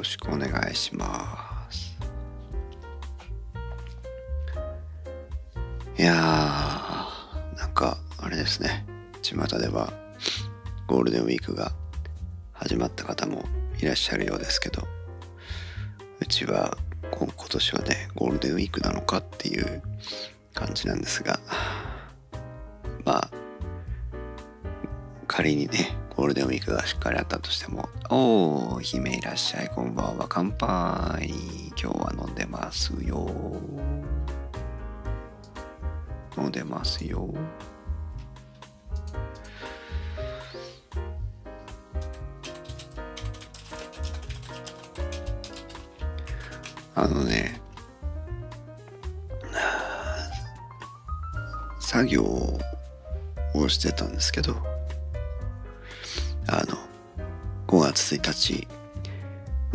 ろしくお願いします。いやーなんかあれですね。巷ではゴールデンウィークが始まった方もいらっしゃるようですけどうちは今年はねゴールデンウィークなのかっていう感じなんですがまあ仮にねゴールデンウィークがしっかりあったとしても「おお姫いらっしゃいこんばんは乾杯。今日は飲んでますよ。飲んでますよ」あのね作業をしてたんですけど月1日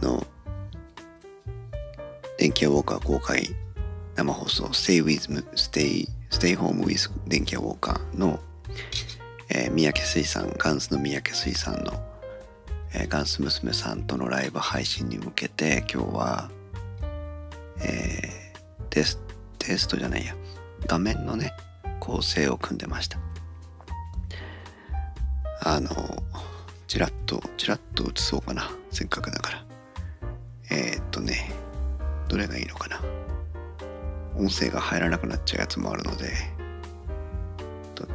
の電気屋ウォーカー公開生放送 Stay with Stay, Stay Home with 電気屋ウォーカーの、えー、三宅水産ガンスの三宅水産の、えー、ガンス娘さんとのライブ配信に向けて今日はえー、テステストじゃないや画面のね構成を組んでました。あのチラッとチラッと映そうかな。せっかくだから。えー、っとねどれがいいのかな。音声が入らなくなっちゃうやつもあるので。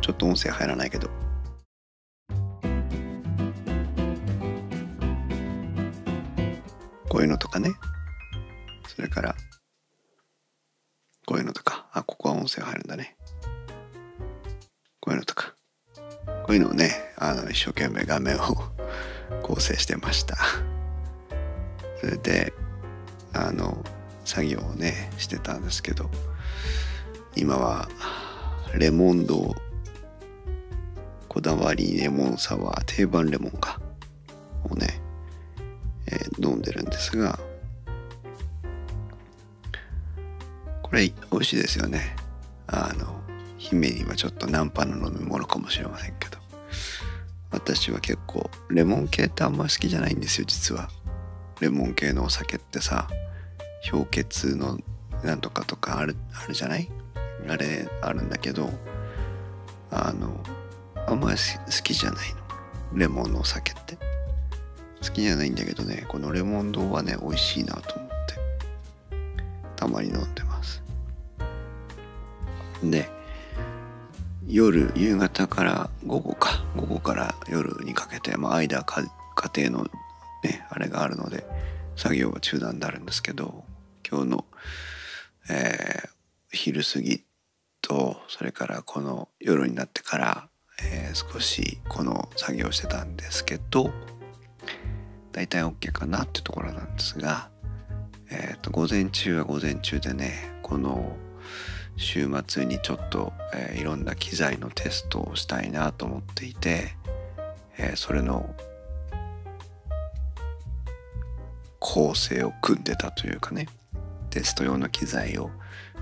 ちょっと音声入らないけど。こういうのとかね。それからこういうのとか、あ、ここは音声入るんだね。こういうのとか。こういうのをね、あの、一生懸命画面を構成してました。それで、あの、作業をね、してたんですけど、今は、レモンドこだわりレモンサワー、定番レモンか、をね、えー、飲んでるんですが、これ美味しいですよねあの姫にはちょっとナンパの飲み物かもしれませんけど私は結構レモン系ってあんま好きじゃないんですよ実は。レモン系のお酒ってさ氷結のなんとかとかあるあるじゃない？あれあるんだけどあのあんまり好きじゃないの。レモンのお酒って。好きじゃないんだけどねこのレモン堂はね美味しいなと思って。たまに飲んでます。で夜夕方から午後か。午後から夜にかけて、まあ、間家庭のねあれがあるので作業は中断であるんですけど今日の、えー、昼過ぎとそれからこの夜になってから、えー、少しこの作業してたんですけど大体 OK かなってところなんですが、えーと午前中は午前中でねこの週末にちょっと、えー、いろんな機材のテストをしたいなと思っていて、えー、それの構成を組んでたというかねテスト用の機材を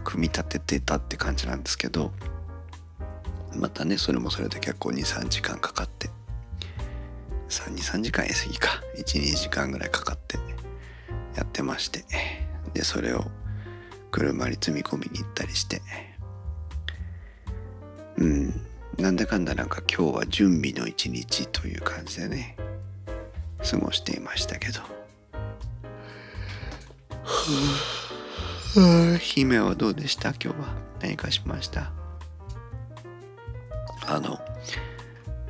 組み立ててたって感じなんですけどまたねそれもそれで結構23時間かかって23時間やすぎか12時間ぐらいかかってやってましてでそれを車に積み込みに行ったりして。うん。なんだかんだなんか今日は準備の一日という感じでね過ごしていましたけど。姫はどうでした？今日は。何かしました？あの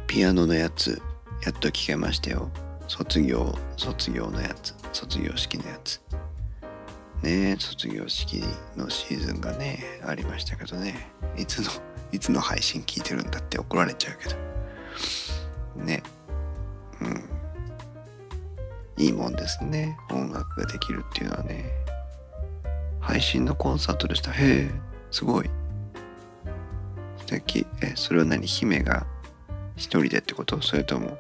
ピアノのやつやっと聞けましたよ。卒業卒業のやつ卒業式のやつ。ね卒業式のシーズンがねありましたけどね。いつのいつの配信聞いてるんだって怒られちゃうけど。ね。うん。いいもんですね。音楽ができるっていうのはね。配信のコンサートでした。へえすごい。素敵。えそれは何？姫が一人でってこと？それとも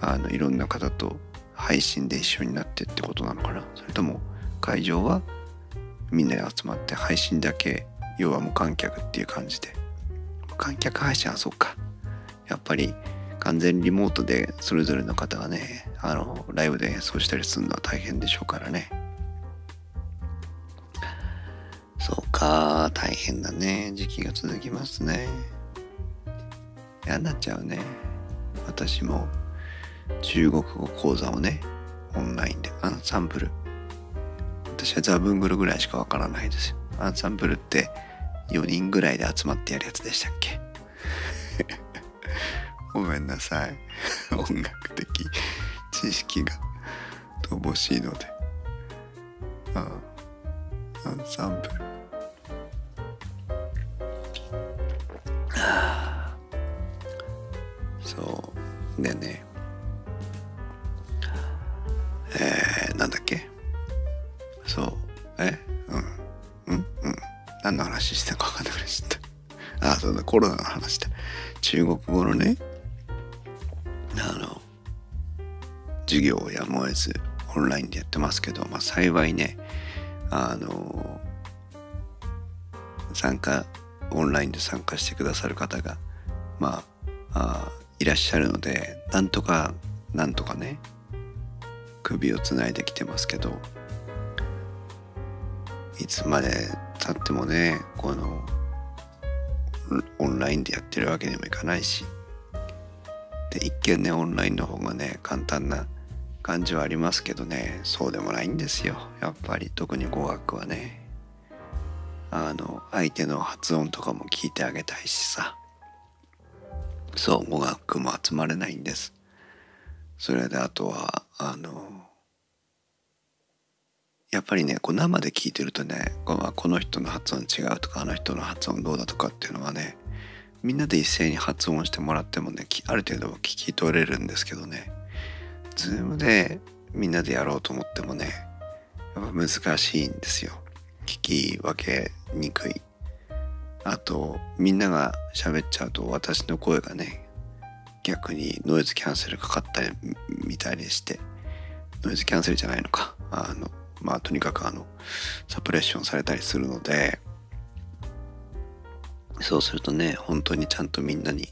あのいろんな方と配信で一緒になってってことなのかな？それとも会場はみんなで集まって配信だけ要は無観客っていう感じで。無観客配信はそうか。やっぱり完全リモートでそれぞれの方がねあのライブで演奏したりするのは大変でしょうからね。そうか。大変だね。時期が続きますね。嫌になっちゃうね。私も中国語講座をねオンラインでアンサンブル。私はザブングルぐらいしかわからないですよ。アンサンブルって4人ぐらいで集まってやるやつでしたっけ？ごめんなさい。音楽的知識が乏しいので。ああアンサンブル。そう。でね。そうだコロナの話だ。中国語のねあの授業をやむを得ずオンラインでやってますけど、まあ、幸いねあの参加オンラインで参加してくださる方がまああいらっしゃるのでなんとかなんとかね首をつないできてますけどいつまでたってもねこのオンラインでやってるわけにもいかないし。で一見ねオンラインの方がね簡単な感じはありますけどね。そうでもないんですよ。やっぱり。特に語学はね。あの相手の発音とかも聞いてあげたいしさ。そう語学も集まれないんです。それであとはあのやっぱりねこう生で聞いてるとねこのこの人の発音違うとかあの人の発音どうだとかっていうのはねみんなで一斉に発音してもらってもねある程度は聞き取れるんですけどね。ズームでみんなでやろうと思ってもねやっぱ難しいんですよ。聞き分けにくい。あとみんなが喋っちゃうと私の声がね逆にノイズキャンセルかかったりみたいでしてノイズキャンセルじゃないのか。あのまあとにかくあのサプレッションされたりするのでそうするとね本当にちゃんとみんなに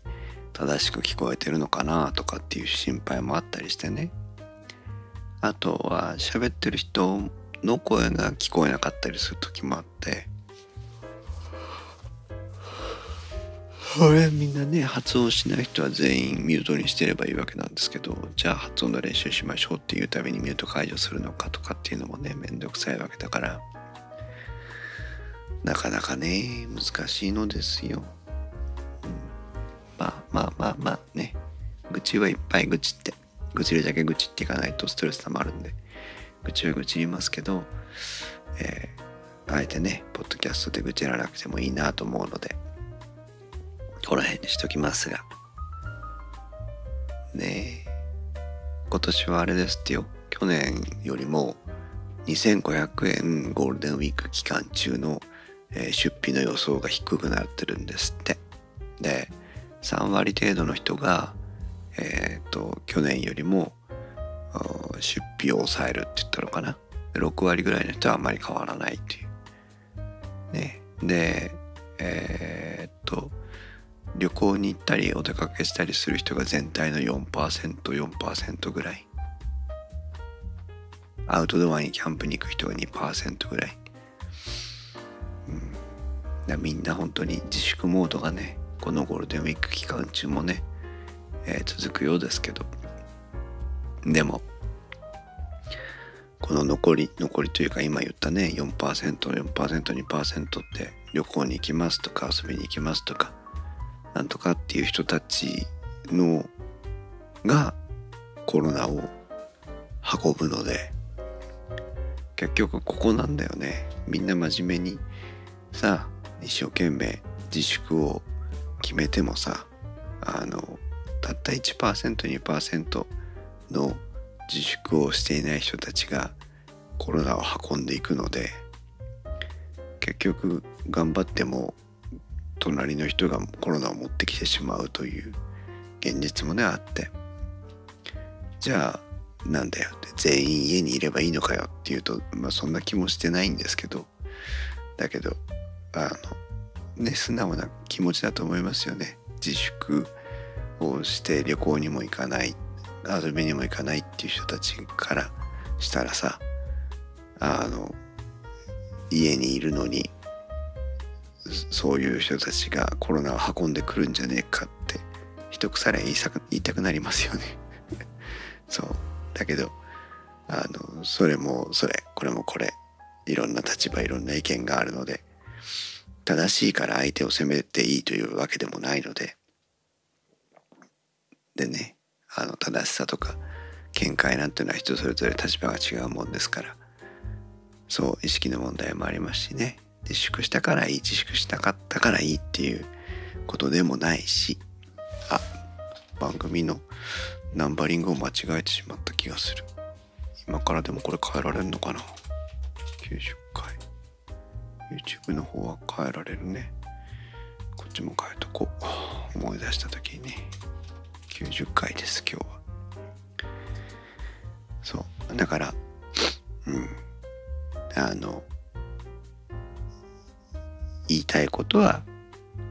正しく聞こえてるのかなとかっていう心配もあったりしてね。あとは喋ってる人の声が聞こえなかったりする時もあってこれみんなね発音しない人は全員ミュートにしてればいいわけなんですけどじゃあ発音の練習しましょうっていうためにミュート解除するのかとかっていうのもねめんどくさいわけだからなかなかね難しいのですよ、うん、まあまあまあまあね。愚痴はいっぱい愚痴って愚痴るだけ愚痴っていかないとストレス溜まるんで愚痴は愚痴言いますけど、えー、あえてねポッドキャストで愚痴らなくてもいいなと思うのでこの辺にしときますが。ねえ。今年はあれですってよ。去年よりも2500円ゴールデンウィーク期間中の、出費の予想が低くなってるんですって。で3割程度の人がえっ、ー、と去年よりも出費を抑えるって言ったのかな。6割ぐらいの人はあんまり変わらないっていう。ね。でえっ、と旅行に行ったりお出かけしたりする人が全体の 4%4% 4%ぐらい。アウトドアにキャンプに行く人が2%ぐらい、うん、だみんな本当に自粛モードがねこのゴールデンウィーク期間中もね、えー、続くようですけど。でもこの残り残りというか今言ったね 4%4%2% って旅行に行きますとか遊びに行きますとかなんとかっていう人たちのがコロナを運ぶので結局ここなんだよね。みんな真面目にさ一生懸命自粛を決めてもさあのたった 1%2% の自粛をしていない人たちがコロナを運んでいくので結局頑張っても隣の人がコロナを持ってきてしまうという現実もねあって。じゃあなんだよって。全員家にいればいいのかよっていうと、まあ、そんな気もしてないんですけど。だけどあのね素直な気持ちだと思いますよね。自粛をして旅行にも行かない。遊びにも行かないっていう人たちからしたらさあの家にいるのにそういう人たちがコロナを運んでくるんじゃねえかって一腐れ言い言いたくなりますよね。そう。だけどあのそれもそれこれもこれいろんな立場いろんな意見があるので正しいから相手を責めていいというわけでもないのででねあの正しさとか見解なんていうのは人それぞれ立場が違うもんですからそう意識の問題もありますしね。自粛したからいい自粛したかったからいいっていうことでもないしあ番組のナンバリングを間違えてしまった気がする。今からでもこれ変えられるのかな？90回。YouTube の方は変えられるね。こっちも変えとこう。思い出した時にね。90回です今日は。そう。だからうん。あの言いたいことは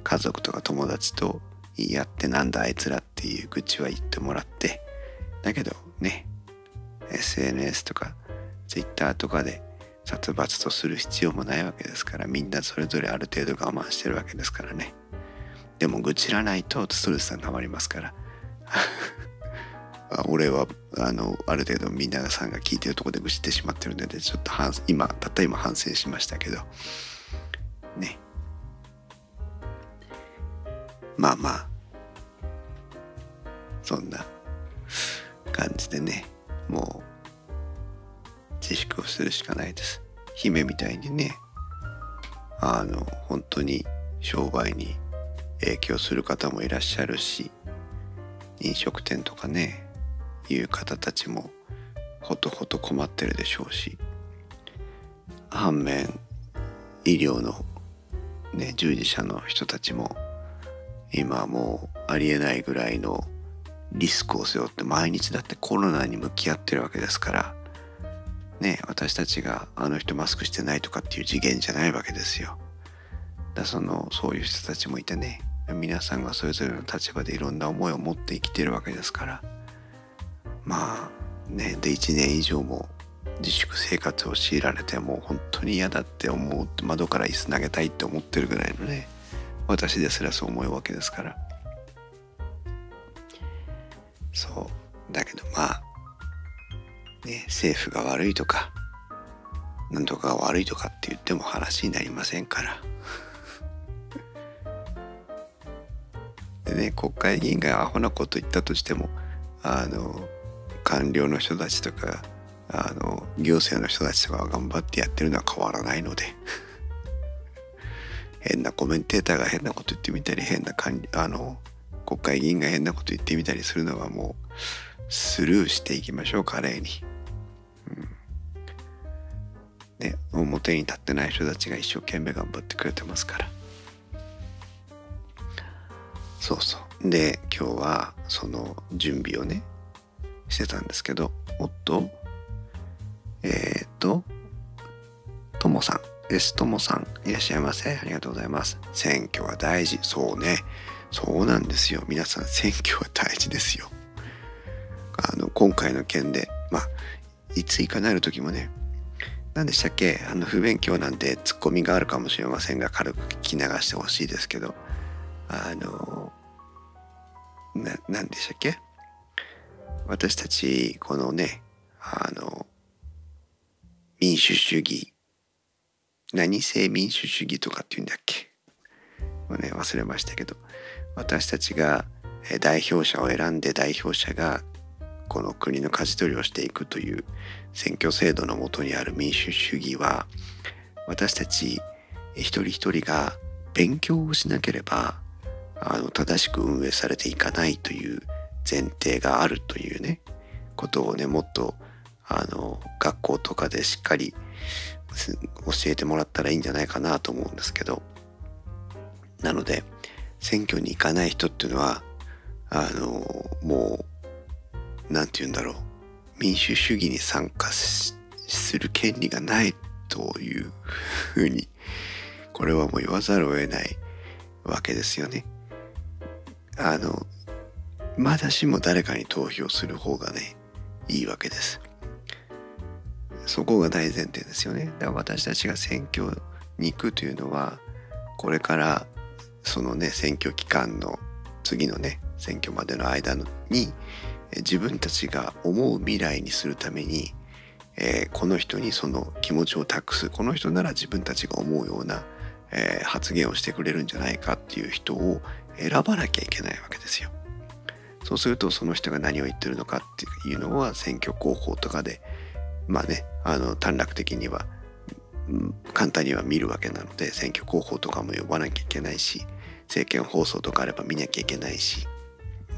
家族とか友達と言い合ってなんだあいつらっていう愚痴は言ってもらってだけどね SNS とか Twitter とかで殺伐とする必要もないわけですからみんなそれぞれある程度我慢してるわけですからね。でも愚痴らないとストレスが溜まりますから。俺はあのある程度みんなさんが聞いてるとこで愚痴ってしまってるのでちょっと今たった今反省しましたけど。ね。まあまあ。そんな感じでねもう自粛をするしかないです。姫みたいにねあの本当に商売に影響する方もいらっしゃるし飲食店とかねいう方たちもほとほと困ってるでしょうし反面医療のね従事者の人たちも今もうありえないぐらいのリスクを背負って毎日だってコロナに向き合ってるわけですからね私たちがあの人マスクしてないとかっていう次元じゃないわけですよ。だそのそういう人たちもいてね。皆さんがそれぞれの立場でいろんな思いを持って生きてるわけですから。まあねで1年以上も自粛生活を強いられてもう本当に嫌だって思う窓から椅子投げたいって思ってるぐらいのね。私ですらそう思うわけですから。そう。だけどまあね政府が悪いとか何とかが悪いとかって言っても話になりませんから。でね国会議員がアホなこと言ったとしてもあの官僚の人たちとかあの行政の人たちとかが頑張ってやってるのは変わらないので。変なコメンテーターが変なこと言ってみたり変な管理あの国会議員が変なこと言ってみたりするのはもうスルーしていきましょう華麗に。うんね、表に立ってない人たちが一生懸命頑張ってくれてますから。そうそう。で今日はその準備をねしてたんですけどおっとえっ、とともさん S ともさんいらっしゃいませ。ありがとうございます。選挙は大事。そうね。そうなんですよ。皆さん選挙は大事ですよ。あの今回の件でまあいついかなる時もね何でしたっけ？あの不勉強なんでツッコミがあるかもしれませんが軽く聞き流してほしいですけどあのな何でしたっけ？私たちこのねあの民主主義何？性民主主義とかっていうんだっけ？もうね忘れましたけど。私たちが代表者を選んで代表者がこの国の舵取りをしていくという選挙制度のもとにある民主主義は私たち一人一人が勉強をしなければあの正しく運営されていかないという前提があるというねことをねもっとあの学校とかでしっかり教えてもらったらいいんじゃないかなと思うんですけどなので選挙に行かない人っていうのはあのもう何て言うんだろう民主主義に参加する権利がないというふうにこれはもう言わざるを得ないわけですよね。あのまだしも誰かに投票する方がねいいわけです。そこが大前提ですよね。だから私たちが選挙に行くというのはこれからそのね選挙期間の次のね選挙までの間に自分たちが思う未来にするために、えー、この人にその気持ちを託すこの人なら自分たちが思うような、えー、発言をしてくれるんじゃないかっていう人を選ばなきゃいけないわけですよ。そうするとその人が何を言ってるのかっていうのは選挙広報とかでまあねあの短絡的には、簡単には見るわけなので選挙広報とかも呼ばなきゃいけないし政見放送とかあれば見なきゃいけないし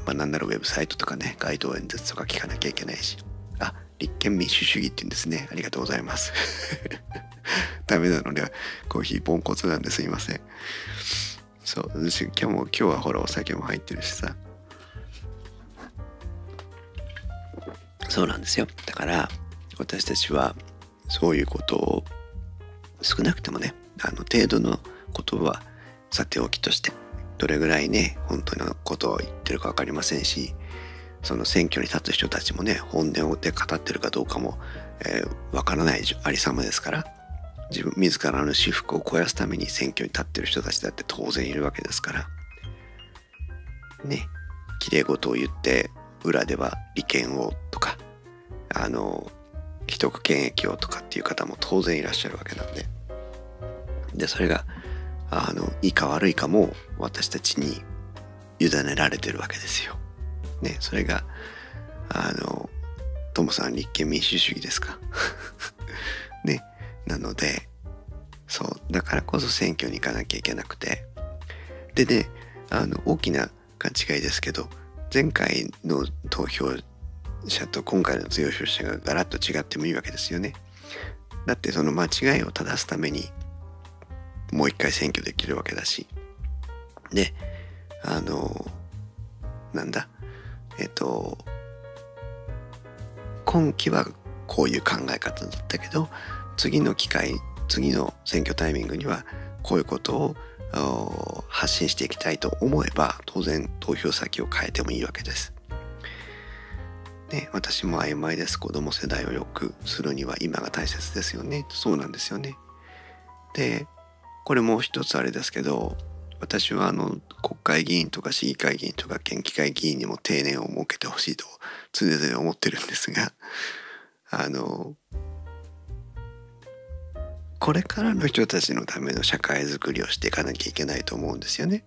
まあ、なんならウェブサイトとかね、街頭演説とか聞かなきゃいけないし。あ、立憲民主主義って言うんですね。ありがとうございます。ダメなのでは、コーヒーポンコツなんですいません。そう、私今日も、今日はほらお酒も入ってるしさ。そうなんですよ。だから、私たちは、そういうことを、少なくてもね、あの程度のことはさておきとして、どれぐらいね本当のことを言ってるか分かりませんしその選挙に立つ人たちもね本音をで語ってるかどうかも、えー、分からないありさまですから自分自らの私服を肥やすために選挙に立ってる人たちだって当然いるわけですからねきれい事を言って裏では利権をとかあの既得権益をとかっていう方も当然いらっしゃるわけなんででそれがあのいいか悪いかも私たちに委ねられてるわけですよ。ね、それがあのトモさん立憲民主主義ですか？ね、なのでそうだからこそ選挙に行かなきゃいけなくてでねあの大きな勘違いですけど前回の投票者と今回の投票者がガラッと違ってもいいわけですよね。だってその間違いを正すためにもう一回選挙できるわけだし。で、あの、なんだ、えっと、今期はこういう考え方だったけど、次の機会、次の選挙タイミングにはこういうことを発信していきたいと思えば、当然投票先を変えてもいいわけです。ね、私も曖昧です。子供世代を良くするには今が大切ですよね。そうなんですよね。で、これもう一つあれですけど私はあの国会議員とか市議会議員とか県議会議員にも定年を設けてほしいと常々思ってるんですが あのこれからの人たちのための社会づくりをしていかなきゃいけないと思うんですよね。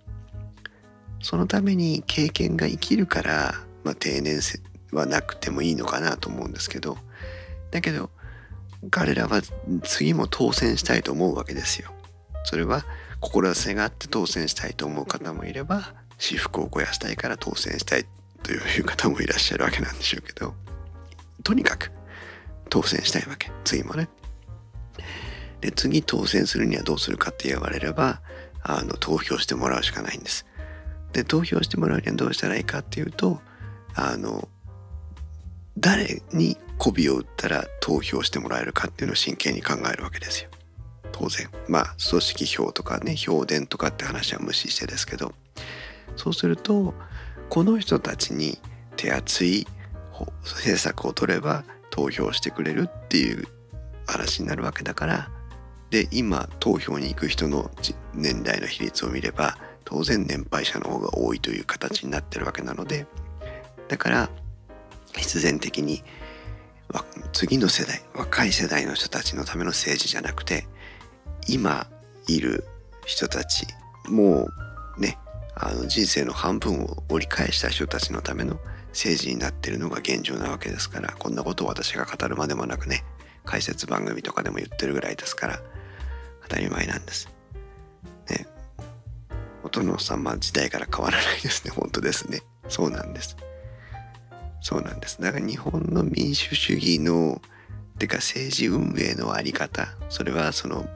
そのために経験が生きるから、まあ、定年はなくてもいいのかなと思うんですけどだけど彼らは次も当選したいと思うわけですよ。それは志があって当選したいと思う方もいれば私服を肥やしたいから当選したいという方もいらっしゃるわけなんでしょうけどとにかく当選したいわけ次もね。で次当選するにはどうするかって言われればあの投票してもらうしかないんです。で投票してもらうにはどうしたらいいかっていうとあの誰に媚びを打ったら投票してもらえるかっていうのを真剣に考えるわけですよ。当然。まあ組織票とかね票田とかって話は無視してですけど。そうするとこの人たちに手厚い政策を取れば投票してくれるっていう話になるわけだから。で今投票に行く人の年代の比率を見れば当然年配者の方が多いという形になってるわけなので。だから必然的に次の世代若い世代の人たちのための政治じゃなくて今いる人たちもうねあの人生の半分を折り返した人たちのための政治になってるのが現状なわけですからこんなことを私が語るまでもなくね解説番組とかでも言ってるぐらいですから当たり前なんです。ね。お殿様時代から変わらないですね。本当ですね。そうなんです。そうなんです。だから日本の民主主義のてか政治運営のあり方それはその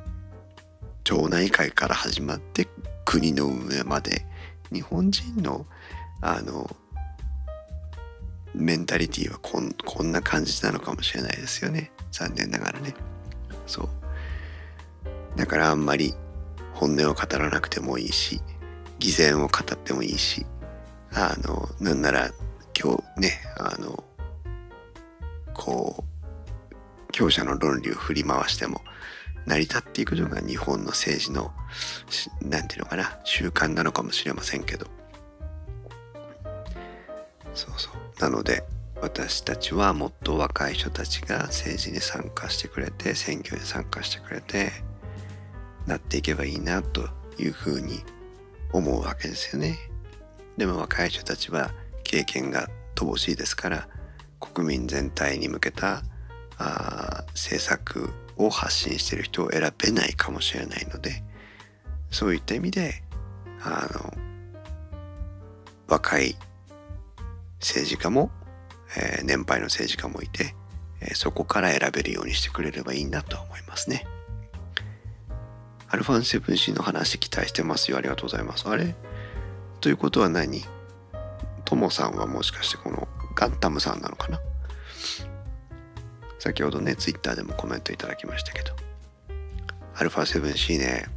町内会から始まって国の運営まで日本人のあのメンタリティーはこんこんな感じなのかもしれないですよね。残念ながらね。そう。だからあんまり本音を語らなくてもいいし偽善を語ってもいいしあのなんなら今日ねあのこう強者の論理を振り回しても成り立っていくのが日本の政治の何て言うのかな習慣なのかもしれませんけどそうそうなので私たちはもっと若い人たちが政治に参加してくれて選挙に参加してくれてなっていけばいいなというふうに思うわけですよね。でも若い人たちは経験が乏しいですから国民全体に向けたあ政策を発信している人を選べないかもしれないのでそういった意味であの若い政治家も、えー、年配の政治家もいて、えー、そこから選べるようにしてくれればいいなと思いますね。アルファン 7C の話期待してますよ。ありがとうございます。あれ？ということは何？ともさんはもしかしてこのガンタムさんなのかな？先ほどね、ツイッターでもコメントいただきましたけど。アルファ 7C ね、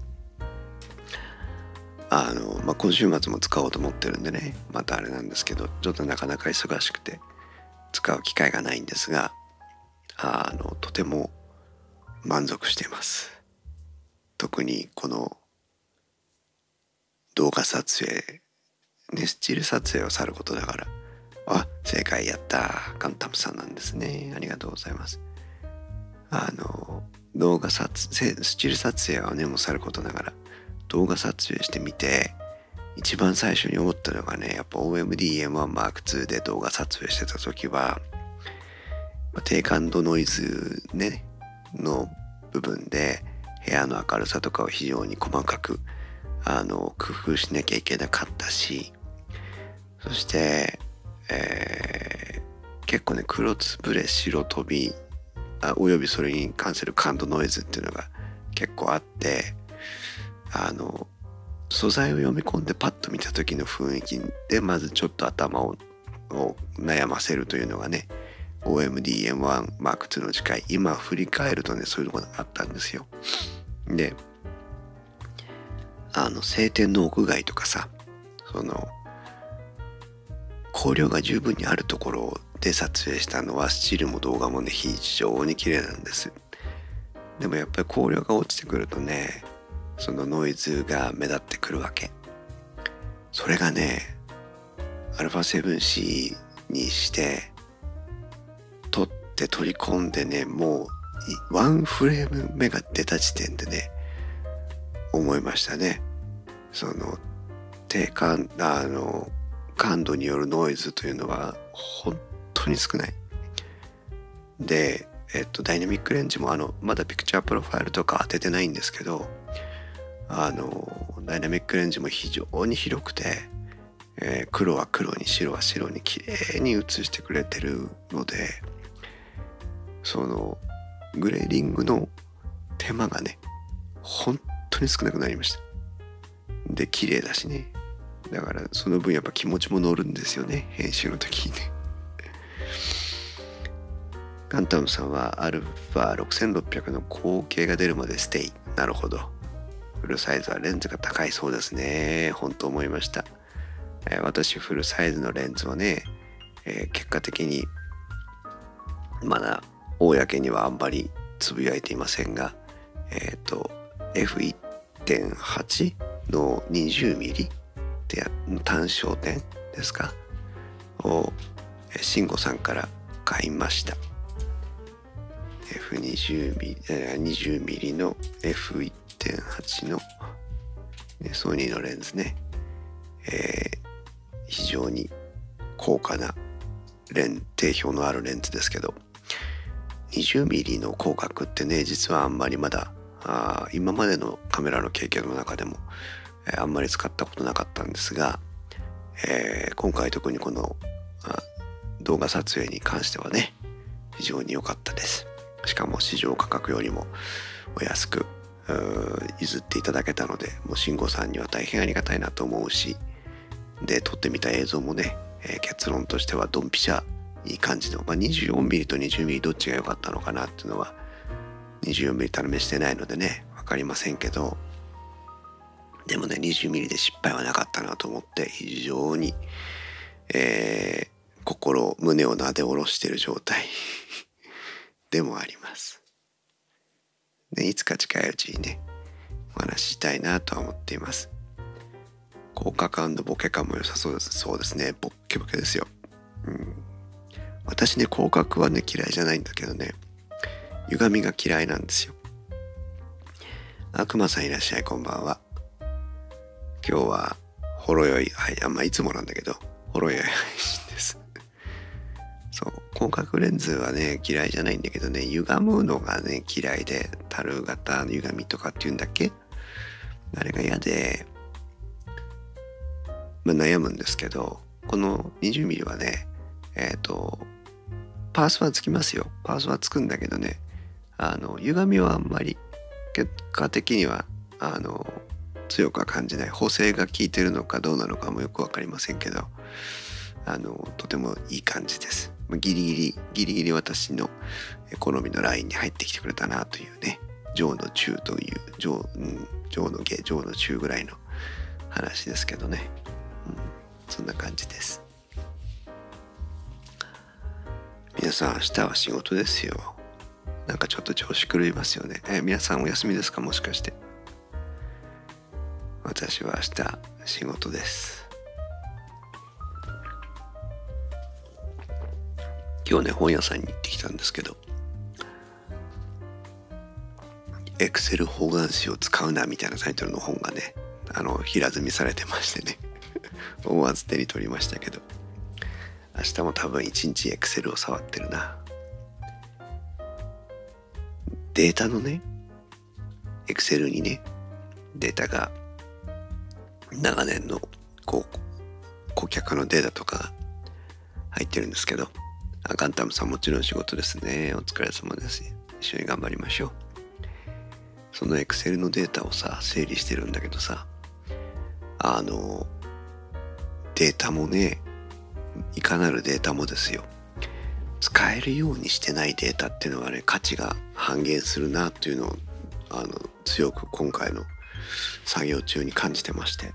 あの、まあ、今週末も使おうと思ってるんでね、またあれなんですけど、ちょっとなかなか忙しくて使う機会がないんですが、あの、とても満足しています。特にこの動画撮影ねスチール撮影をさることだから。あ正解やった。ガンタムさんなんですね。ありがとうございます。あの動画撮影スチール撮影はねもさることながら。動画撮影してみて一番最初に思ったのがねやっぱ OMD-M1M2 で動画撮影してた時は、ま、低感度ノイズねの部分で部屋の明るさとかを非常に細かくあの工夫しなきゃいけなかったしそして、えー、結構ね黒つぶれ白飛びあおよびそれに関する感度ノイズっていうのが結構あってあの素材を読み込んでパッと見た時の雰囲気でまずちょっと頭を悩ませるというのがね OMD-M1 Mark II の近い今振り返るとねそういうとこがあったんですよ。であの晴天の屋外とかさその光量が十分にあるところで撮影したのはスチールも動画もね非常に綺麗なんです。でもやっぱり光量が落ちてくるとねそのノイズが目立ってくるわけ。それがね α7C にして撮って取り込んでねもうワンフレーム目が出た時点でね思いましたね。その低感あの感度によるノイズというのは本当に少ない。でえっとダイナミックレンジもあのまだピクチャープロファイルとか当ててないんですけどあのダイナミックレンジも非常に広くて、えー、黒は黒に白は白に綺麗に映してくれてるのでそのグレーディングの手間がね本当に少なくなりました。で綺麗だしね。だからその分やっぱ気持ちも乗るんですよね編集の時にね。ガンタムさんはアルファ6600の後継が出るまでステイ。なるほど。フルサイズはレンズが高いそうですね。本当思いました、えー、私フルサイズのレンズはね、えー、結果的にまだ公にはあんまりつぶやいていませんがえっ、ー、と F1.8 の 20mm 単焦点ですか？を慎吾さんから買いました。F20mm 20mm の F1.8 の、ソニーのレンズね、えー、非常に高価なレン定評のあるレンズですけど 20mm の広角ってね実はあんまりまだあ今までのカメラの経験の中でも、あんまり使ったことなかったんですが、えー、今回特にこの動画撮影に関してはね非常に良かったです。しかも市場価格よりもお安く譲っていただけたのでもう慎吾さんには大変ありがたいなと思うしで撮ってみた映像もね、えー、結論としてはドンピシャいい感じの、まあ、24mm と 20mm どっちが良かったのかなっていうのは 24mm 試してないのでねわかりませんけどでもね 20mm で失敗はなかったなと思って非常に、えー、心胸をなで下ろしてる状態 でもあります。ね、いつか近いうちにねお話ししたいなとは思っています。効果感のボケ感も良さそうです。そうですね。ボッケボケですよ。うん。私ね、広角はね、嫌いじゃないんだけどね、歪みが嫌いなんですよ。悪魔さんいらっしゃい、こんばんは。今日は、ほろ酔い、はい、あんまいつもなんだけど、ほろ酔い配信です。そう、広角レンズはね、嫌いじゃないんだけどね、歪むのがね、嫌いで、樽型の歪みとかっていうんだっけ？あれが嫌で、まあ、悩むんですけど、この 20mm はね、えっ、ー、と、パースはつきますよ。パースはつくんだけどね、あの、歪みはあんまり、結果的には、あの、強くは感じない。補正が効いてるのかどうなのかもよく分かりませんけどあのとてもいい感じです。ギリギリギリギリ私の好みのラインに入ってきてくれたなというね上の中という上,、うん、上の下上の中ぐらいの話ですけどね、うん、そんな感じです。皆さん明日は仕事ですよ。なんかちょっと調子狂いますよね。え皆さんお休みですか？もしかして。私は明日仕事です。今日ね本屋さんに行ってきたんですけどエクセル方眼紙を使うなみたいなタイトルの本がねあの平積みされてましてね 思わず手に取りましたけど明日も多分一日エクセルを触ってるな。データのねエクセルにねデータが長年のこう顧客のデータとか入ってるんですけどあガンタムさんもちろん仕事ですね。お疲れ様です。一緒に頑張りましょう。そのエクセルのデータをさ整理してるんだけどさあのデータもねいかなるデータもですよ。使えるようにしてないデータっていうのはね価値が半減するなっていうのをあの強く今回の作業中に感じてまして。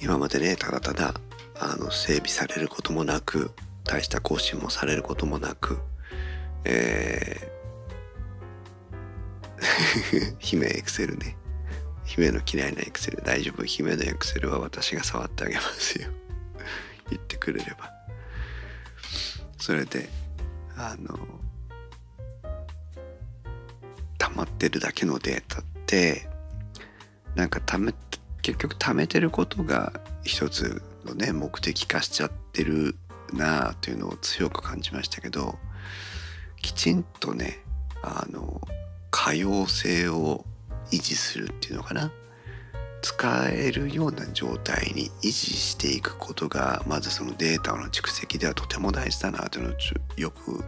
今までねただただあの整備されることもなく大した更新もされることもなくえー 姫エクセルね。姫の嫌いなエクセル大丈夫？姫のエクセルは私が触ってあげますよ。言ってくれれば。それであのまってるだけのデータってなんかため結局貯めてることが一つのね目的化しちゃってるなあというのを強く感じましたけどきちんとねあの可用性を維持するっていうのかな。使えるような状態に維持していくことがまずそのデータの蓄積ではとても大事だなというのをよく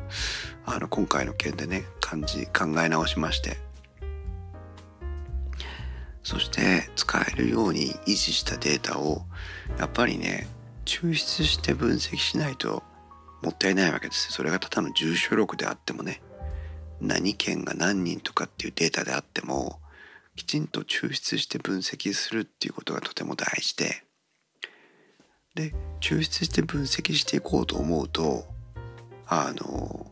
あの今回の件でね感じ考え直しまして。そして使えるように維持したデータをやっぱりね抽出して分析しないともったいないわけですそれがただの住所録であってもね何件が何人とかっていうデータであってもきちんと抽出して分析するっていうことがとても大事で。で抽出して分析していこうと思うとあの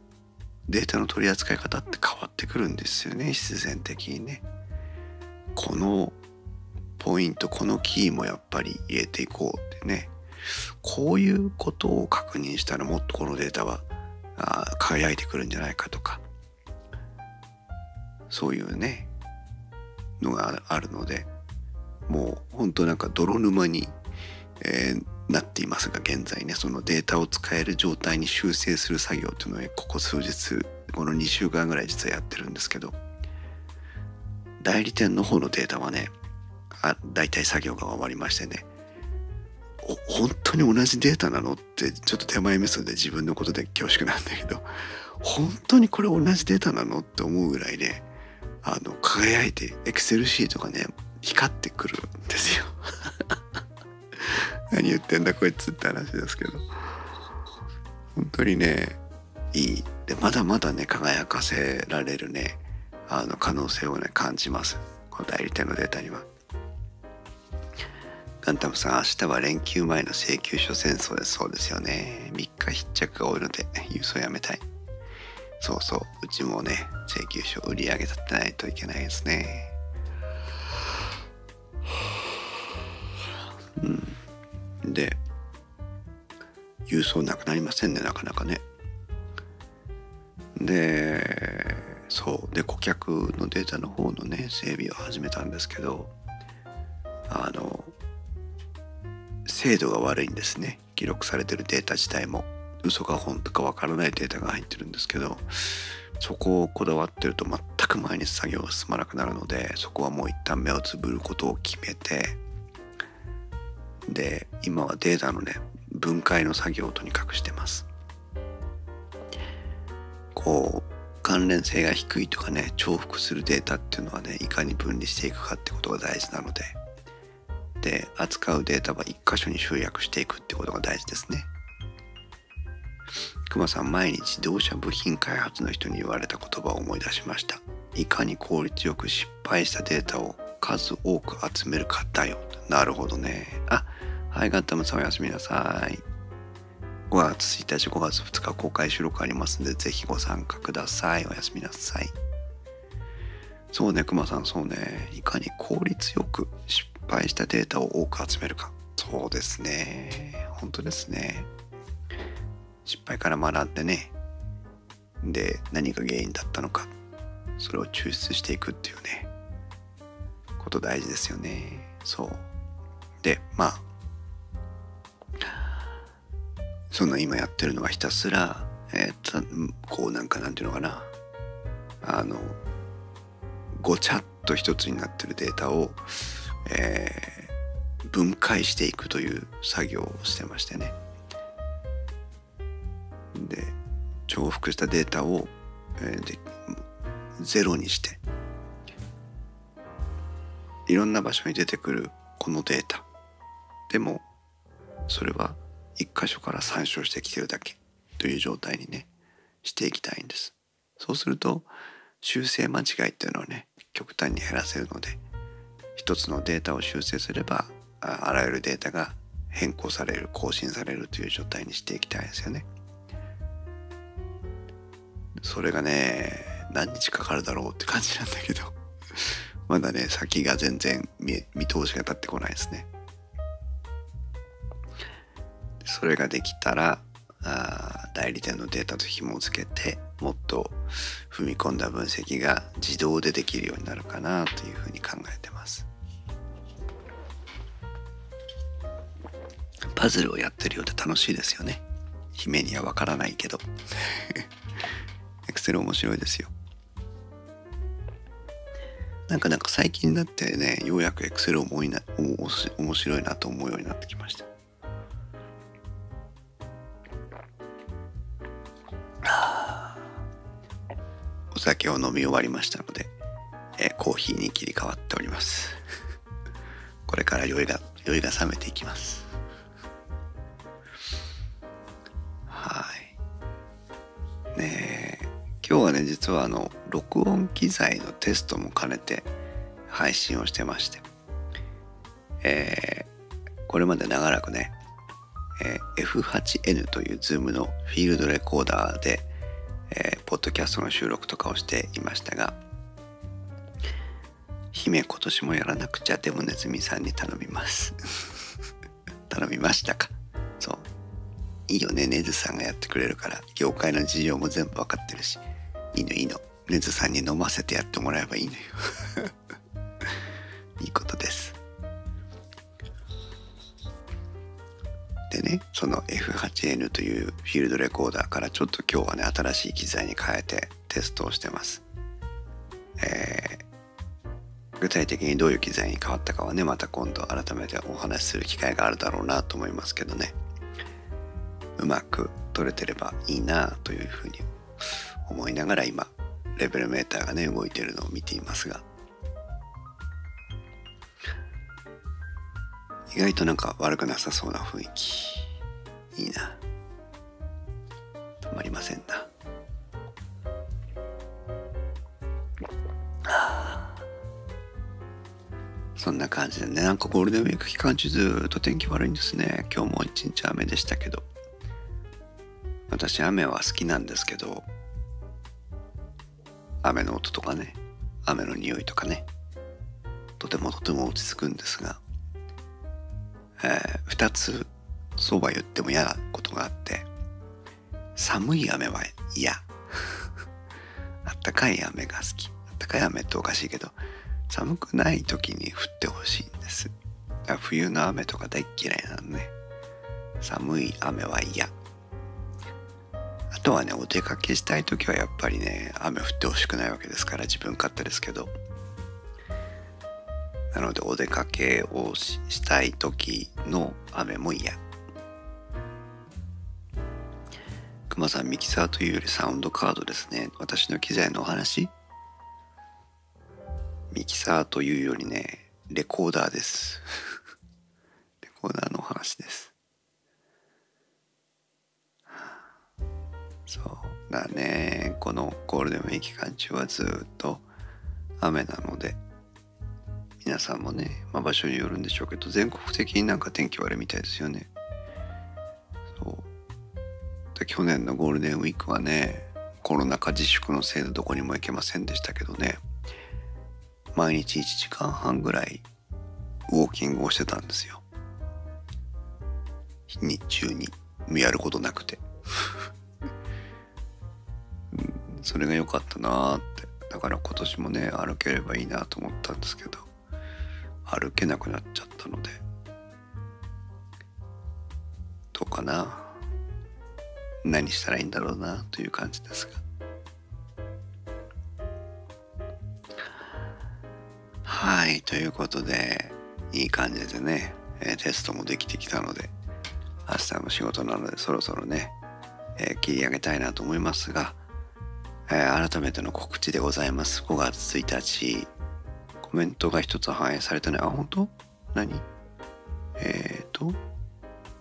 データの取り扱い方って変わってくるんですよね必然的にね。このポイントこのキーもやっぱり入れていこうってね。こういうことを確認したらもっとこのデータはあ輝いてくるんじゃないかとか。そういうねのがあるのでもう本当なんか泥沼に、えー、なっていますが現在ね。そのデータを使える状態に修正する作業っていうのをここ数日この2週間ぐらい実はやってるんですけど代理店の方のデータはねあ大体作業が終わりましてね本当に同じデータなのってちょっと手前味噌で自分のことで恐縮なんだけど本当にこれ同じデータなのって思うぐらいねあの輝いてエクセルシートがね光ってくるんですよ。何言ってんだこいつって話ですけど。本当にねいい。でまだまだね輝かせられるねあの可能性をね感じます。この代理店のデータには。ガンタムさん明日は連休前の請求書戦争です。そうですよね。3日必着が多いので郵送やめたい。そうそう。うちもね請求書売り上げ立てないといけないですね。うん。で郵送なくなりませんねなかなかね。でそう。で顧客のデータの方のね整備を始めたんですけどあの精度が悪いんですね。記録されてるデータ自体も。嘘か本当かわからないデータが入ってるんですけどそこをこだわってると全く毎日作業が進まなくなるのでそこはもう一旦目をつぶることを決めてで今はデータのね分解の作業をとにかくしてます。こう関連性が低いとかね重複するデータっていうのはねいかに分離していくかってことが大事なのでで扱うデータは一箇所に集約していくってことが大事ですね。くまさん毎日自動車部品開発の人に言われた言葉を思い出しました。いかに効率よく失敗したデータを数多く集めるかだよ。なるほどね。あはいガッタムさんおやすみなさい。5月1日5月2日公開収録ありますんでぜひご参加ください。おやすみなさい。そうねくまさんそうね。いかに効率よく失敗したデータを多く集めるか。そうですね。本当ですね。失敗から学んでね。で何が原因だったのか。それを抽出していくっていうね。こと大事ですよね。そう。でまあ。その今やってるのはひたすらえー、っとこうなんかなんていうのかな。あのごちゃっと一つになってるデータを、えー、分解していくという作業をしてましてね。で重複したデータを、えー、でゼロにしていろんな場所に出てくるこのデータ。でもそれは一箇所から参照してきてるだけという状態にねしていきたいんです。そうすると修正間違いっていうのをね極端に減らせるので一つのデータを修正すればあらゆるデータが変更される更新されるという状態にしていきたいですよね。それがね何日かかるだろうって感じなんだけど。まだね先が全然見通しが立ってこないですね。それができたらあ代理店のデータと紐付けてもっと踏み込んだ分析が自動でできるようになるかなというふうに考えてます。パズルをやってるようで楽しいですよね。姫にはわからないけど。クセル面白いですよ。なんかなんか最近になってねようやくエクセル面白いなと思うようになってきました。お酒を飲み終わりましたので、え、コーヒーに切り替わっております。これから酔いが酔いが冷めていきます。今日はね実はあの録音機材のテストも兼ねて配信をしてまして。えー、これまで長らくね、えー、F8N という Zoom のフィールドレコーダーでえー、ポッドキャストの収録とかをしていましたが姫今年もやらなくちゃでもネズミさんに頼みます。頼みましたか？そう。いいよねネズさんがやってくれるから。業界の事情も全部わかってるし。いいのいいのネズさんに飲ませてやってもらえばいいのよ。いいことです。でねその F8N というフィールドレコーダーからちょっと今日はね新しい機材に変えてテストをしてます、えー、具体的にどういう機材に変わったかはねまた今度改めてお話しする機会があるだろうなと思いますけどね。うまく撮れてればいいなというふうに思いながら今レベルメーターがね動いてるのを見ていますが。意外となんか悪くなさそうな雰囲気。いいな。止まりませんな。そんな感じでね、なんかゴールデンウィーク期間中ずっと天気悪いんですね。今日も一日雨でしたけど。私雨は好きなんですけど、雨の音とかね、雨の匂いとかね、とてもとても落ち着くんですが、えー、二つそうは言っても嫌なことがあって、寒い雨は嫌。あったかい雨が好き。あったかい雨っておかしいけど、寒くない時に降ってほしいんです。冬の雨とか大っ嫌いなのね。寒い雨は嫌。とはね、お出かけしたい時はやっぱりね、雨降ってほしくないわけですから自分勝手ですけど。なのでお出かけをしたい時の雨も嫌。熊さんミキサーというよりサウンドカードですね。私の機材のお話ミキサーというよりね、レコーダーです。レコーダーのお話です。そうだね。このゴールデンウィーク期間中はずっと雨なので、皆さんもね、まあ、場所によるんでしょうけど、全国的になんか天気悪いみたいですよね。そう。で去年のゴールデンウィークはね、コロナ禍自粛のせいでどこにも行けませんでしたけどね。毎日1時間半ぐらいウォーキングをしてたんですよ。日中にやることなくてそれが良かったなーって。だから今年もね歩ければいいなと思ったんですけど歩けなくなっちゃったので。どうかな。何したらいいんだろうなという感じですが。はい、ということで、いい感じでね、テストもできてきたので、明日の仕事なのでそろそろね、えー、切り上げたいなと思いますが、えー、改めての告知でございます。5月1日、コメントが一つ反映されてない。あ、本当？何？えーと、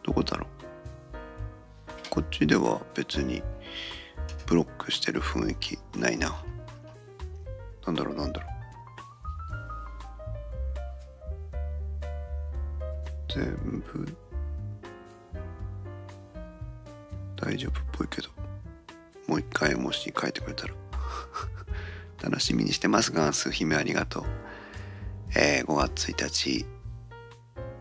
どこだろう？こっちでは別にブロックしてる雰囲気ないな。なんだろう？なんだろう？全部大丈夫っぽいけどもう一回もし書いてくれたら。楽しみにしてますがす姫ありがとう、えー、5月1日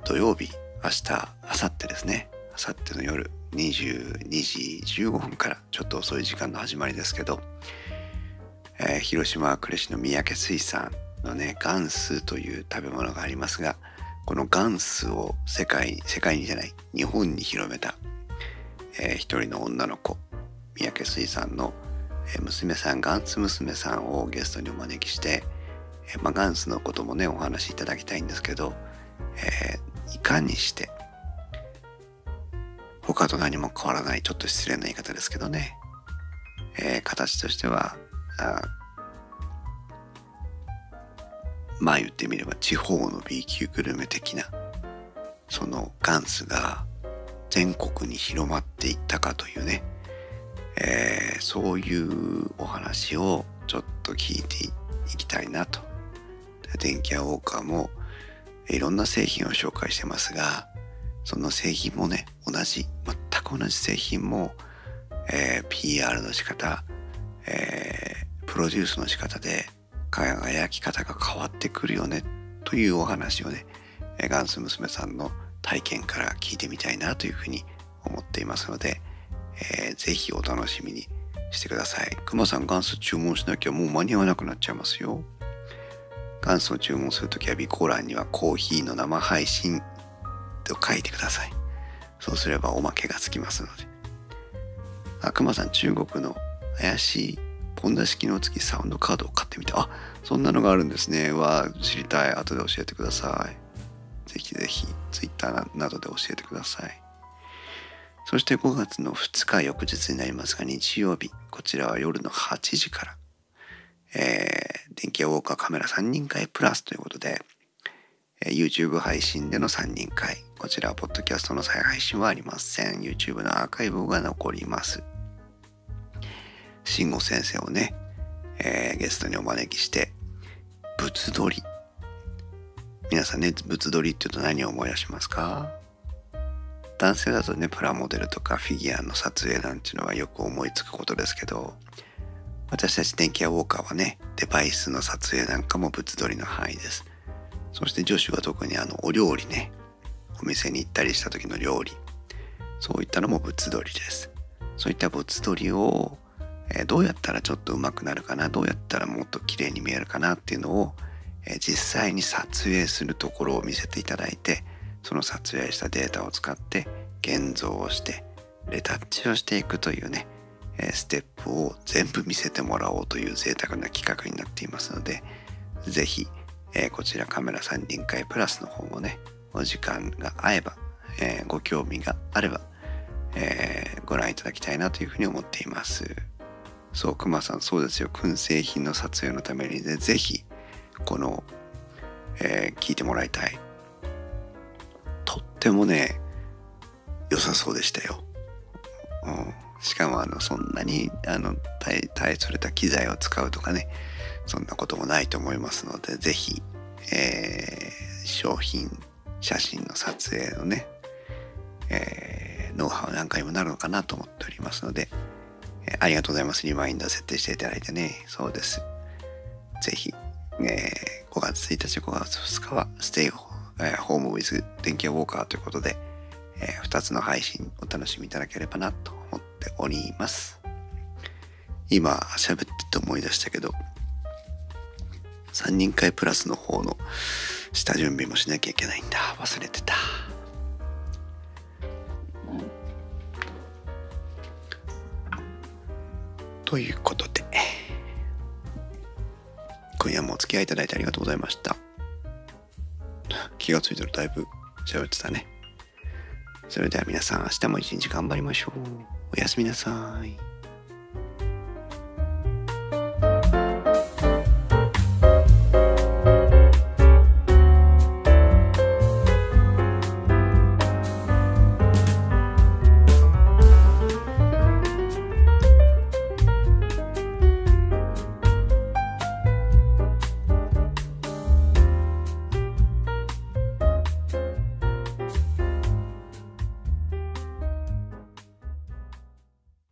土曜日明日明後日ですね。明後日の夜22時15分からちょっと遅い時間の始まりですけど、えー、広島呉市の三宅水産のねガンスという食べ物がありますがこのガンスを世界に、世界にじゃない、日本に広めた、えー、一人の女の子、三宅水さんの、娘さん、ガンス娘さんをゲストにお招きして、まあ、ガンスのこともね、お話しいただきたいんですけど、えいかにして、他と何も変わらない、ちょっと失礼な言い方ですけどね、え形としては、あまあ言ってみれば地方の B 級グルメ的なそのガンスが全国に広まっていったかというね、えー、そういうお話をちょっと聞いていきたいなと。電気屋ウォーカーもいろんな製品を紹介してますがその製品もね同じ全く同じ製品も、えー、PR の仕方、えー、プロデュースの仕方で輝き方が変わってくるよねというお話をねガンス娘さんの体験から聞いてみたいなというふうに思っていますので、えー、ぜひお楽しみにしてください。くまさんガンス注文しなきゃもう間に合わなくなっちゃいますよ。ガンスを注文するときは備考欄にはコーヒーの生配信と書いてください。そうすればおまけがつきますので。あ、くまさん中国の怪しいポンダ式の月サウンドカードを買ってみた。あ、そんなのがあるんですね。は知りたい。後で教えてください。ぜひぜひ Twitter などで教えてください。そして5月の2日翌日になりますが日曜日、こちらは夜の8時から、えー、電気ウォーカーカメラ3人会プラスということで、えー、YouTube 配信での3人会。こちらはポッドキャストの再配信はありません。YouTube のアーカイブが残ります。慎吾先生をね、えー、ゲストにお招きして、物撮り。皆さんね物撮りっていうと何を思い出しますか？男性だとねプラモデルとかフィギュアの撮影なんていうのはよく思いつくことですけど私たち電気屋ウォーカーはねデバイスの撮影なんかも物撮りの範囲です。そして女子は特にあのお料理ねお店に行ったりした時の料理。そういったのも物撮りです。そういった物撮りを、えー、どうやったらちょっと上手くなるかなどうやったらもっと綺麗に見えるかなっていうのを、えー、実際に撮影するところを見せていただいてその撮影したデータを使って現像をしてレタッチをしていくというねステップを全部見せてもらおうという贅沢な企画になっていますので是非え、こちらカメラ3輪会プラスの方もね、お時間が合えば、え、ご興味があれば、えー、ご覧いただきたいなというふうに思っています。そう、くまさん、そうですよ。燻製品の撮影のためにね、ぜひ、この、え聞いてもらいたい。とってもね、良さそうでしたよ。うん、しかも、あの、そんなに、あの、大、大それた機材を使うとかね、そんなこともないと思いますので、ぜひ、えー、商品、写真の撮影のね、えー、ノウハウなんかにもなるのかなと思っておりますので、えー、ありがとうございます。リマインダー設定していただいてね、そうです。ぜひ、えー、5月1日、5月2日はステイホー,、えー、ホームウィズ電気ウォーカーということで、えー、2つの配信お楽しみいただければなと思っております。今喋ってて思い出したけど、3人会プラスの方の下準備もしなきゃいけないんだ。忘れてた。ということで今夜もお付き合いいただいてありがとうございました。気がついたらだいぶ喋ってたね。それでは皆さん明日も一日頑張りましょう。おやすみなさい。